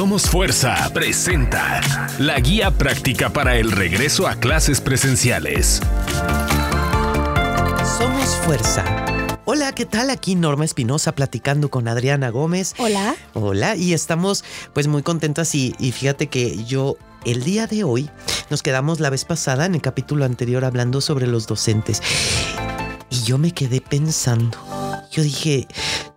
Somos Fuerza presenta la guía práctica para el regreso a clases presenciales. Somos Fuerza. Hola, ¿qué tal? Aquí Norma Espinosa platicando con Adriana Gómez. Hola. Hola, y estamos pues muy contentas y, y fíjate que yo el día de hoy nos quedamos la vez pasada en el capítulo anterior hablando sobre los docentes. Y yo me quedé pensando. Yo dije,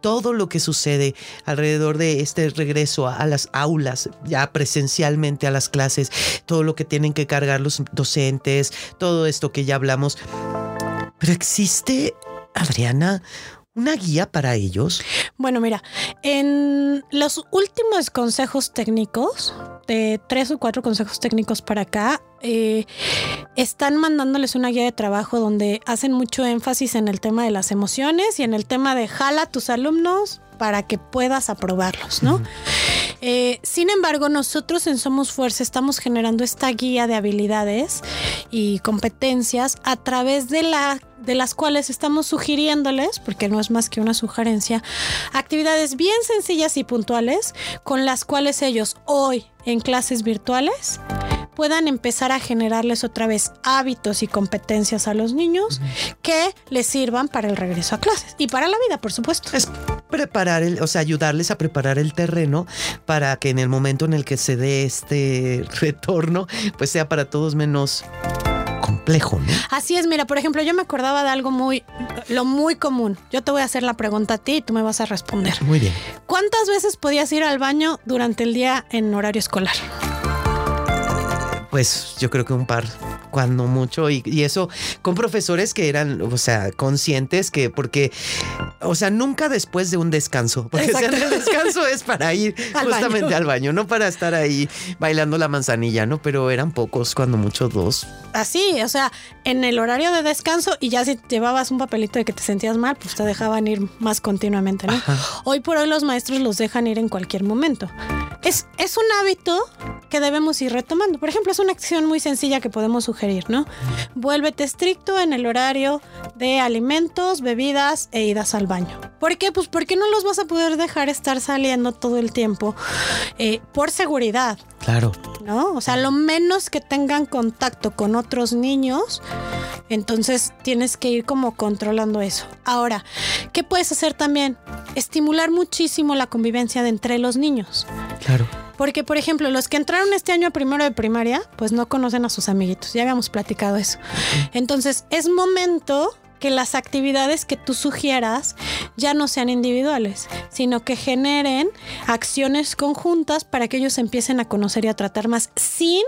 todo lo que sucede alrededor de este regreso a, las aulas, ya presencialmente a las clases, todo lo que tienen que cargar los docentes, todo esto que ya hablamos. Pero existe, Adriana, una guía para ellos. Bueno, mira, en los últimos consejos técnicos, de tres o cuatro consejos técnicos para acá, eh, están mandándoles una guía de trabajo donde hacen mucho énfasis en el tema de las emociones y en el tema de jala a tus alumnos para que puedas aprobarlos, ¿no? Eh, sin embargo, nosotros en Somos Fuerza estamos generando esta guía de habilidades y competencias a través de la de las cuales estamos sugiriéndoles, porque no es más que una sugerencia, actividades bien sencillas y puntuales con las cuales ellos hoy en clases virtuales puedan empezar a generarles otra vez hábitos y competencias a los niños que les sirvan para el regreso a clases y para la vida, por supuesto. Es preparar, el, o sea, ayudarles a preparar el terreno para que en el momento en el que se dé este retorno, pues sea para todos menos complejo, ¿no? Así es, mira, por ejemplo, yo me acordaba de algo muy, lo muy común. Yo te voy a hacer la pregunta a ti y tú me vas a responder. Muy bien. ¿Cuántas veces podías ir al baño durante el día en horario escolar? Pues yo creo que un par, cuando mucho, y, y, eso con profesores que eran, o sea, conscientes que, porque, o sea, nunca después de un descanso, porque el descanso es para ir al justamente baño. al baño, no para estar ahí bailando la manzanilla, ¿no? Pero eran pocos, cuando mucho dos. Así, o sea, en el horario de descanso y ya si llevabas un papelito de que te sentías mal, pues te dejaban ir más continuamente, ¿no? Ajá. Hoy por hoy los maestros los dejan ir en cualquier momento. Es, es un hábito que debemos ir retomando. Por ejemplo, es una acción muy sencilla que podemos sugerir, ¿no? Vuélvete estricto en el horario de alimentos, bebidas e idas al baño. ¿Por qué? Pues porque no los vas a poder dejar estar saliendo todo el tiempo eh, por seguridad. Claro. ¿No? O sea, lo menos que tengan contacto con otros niños, entonces tienes que ir como controlando eso. Ahora, ¿qué puedes hacer también? Estimular muchísimo la convivencia de entre los niños. Claro. Porque, por ejemplo, los que entraron este año a primero de primaria, pues no conocen a sus amiguitos. Ya habíamos platicado eso. Entonces, es momento que las actividades que tú sugieras ya no sean individuales, sino que generen acciones conjuntas para que ellos empiecen a conocer y a tratar más sin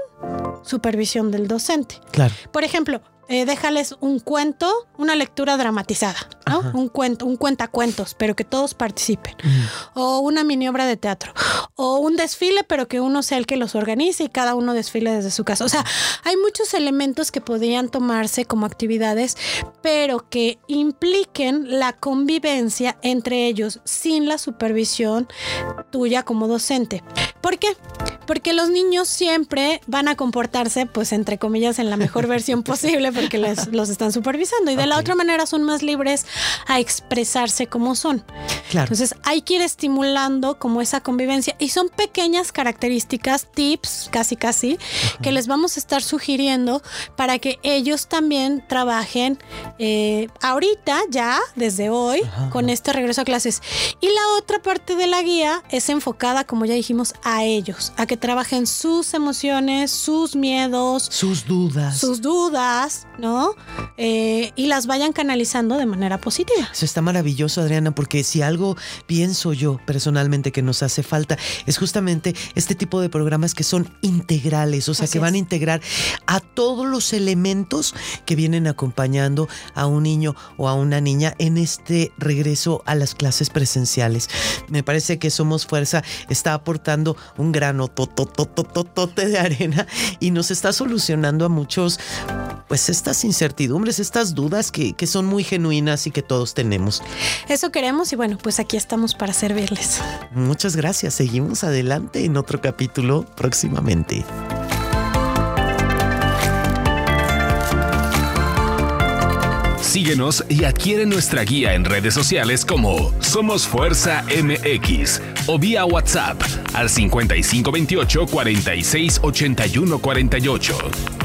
supervisión del docente. Claro. Por ejemplo, eh, déjales un cuento, una lectura dramatizada, ¿no? Ajá. Un cuento, un cuentacuentos, pero que todos participen. Mm. O una mini obra de teatro. O un desfile, pero que uno sea el que los organice y cada uno desfile desde su casa. O sea, hay muchos elementos que podrían tomarse como actividades, pero que impliquen la convivencia entre ellos sin la supervisión tuya como docente. ¿Por qué? Porque los niños siempre van a comportarse, pues, entre comillas, en la mejor versión posible porque les, los están supervisando y de okay. la otra manera son más libres a expresarse como son. Claro. Entonces hay que ir estimulando como esa convivencia y son pequeñas características, tips, casi casi, que les vamos a estar sugiriendo para que ellos también trabajen eh, ahorita ya, desde hoy, con este regreso a clases. Y la otra parte de la guía es enfocada, como ya dijimos, a ellos, a que trabajen sus emociones, sus miedos, sus dudas, sus dudas, ¿no? Eh, y las vayan canalizando de manera positiva. Eso está maravilloso, Adriana, porque si algo pienso yo personalmente que nos hace falta es justamente este tipo de programas que son integrales, o sea, Así que van a integrar a todos los elementos que vienen acompañando a un niño o a una niña en este regreso a las clases presenciales. Me parece que Somos Fuerza está aportando un grano tototototote de arena y nos está solucionando a muchos, pues estas incertidumbres, estas dudas que, que, son muy genuinas y que todos tenemos. Eso queremos y bueno, pues aquí estamos para servirles. Muchas gracias. Seguimos adelante en otro capítulo próximamente. Síguenos y adquiere nuestra guía en redes sociales como Somos Fuerza MX o vía WhatsApp al 5528 46 48.